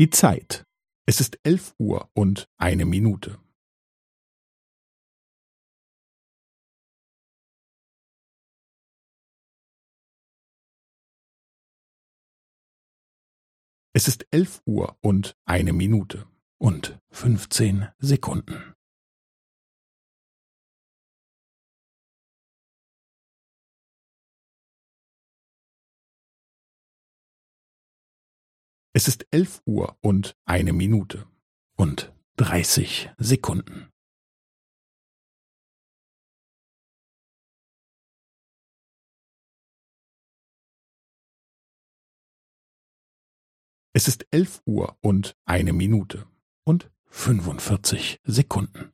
Die Zeit. Es ist elf Uhr und eine Minute. Es ist elf Uhr und eine Minute und fünfzehn Sekunden. Es ist elf Uhr und eine Minute und dreißig Sekunden. Es ist elf Uhr und eine Minute und fünfundvierzig Sekunden.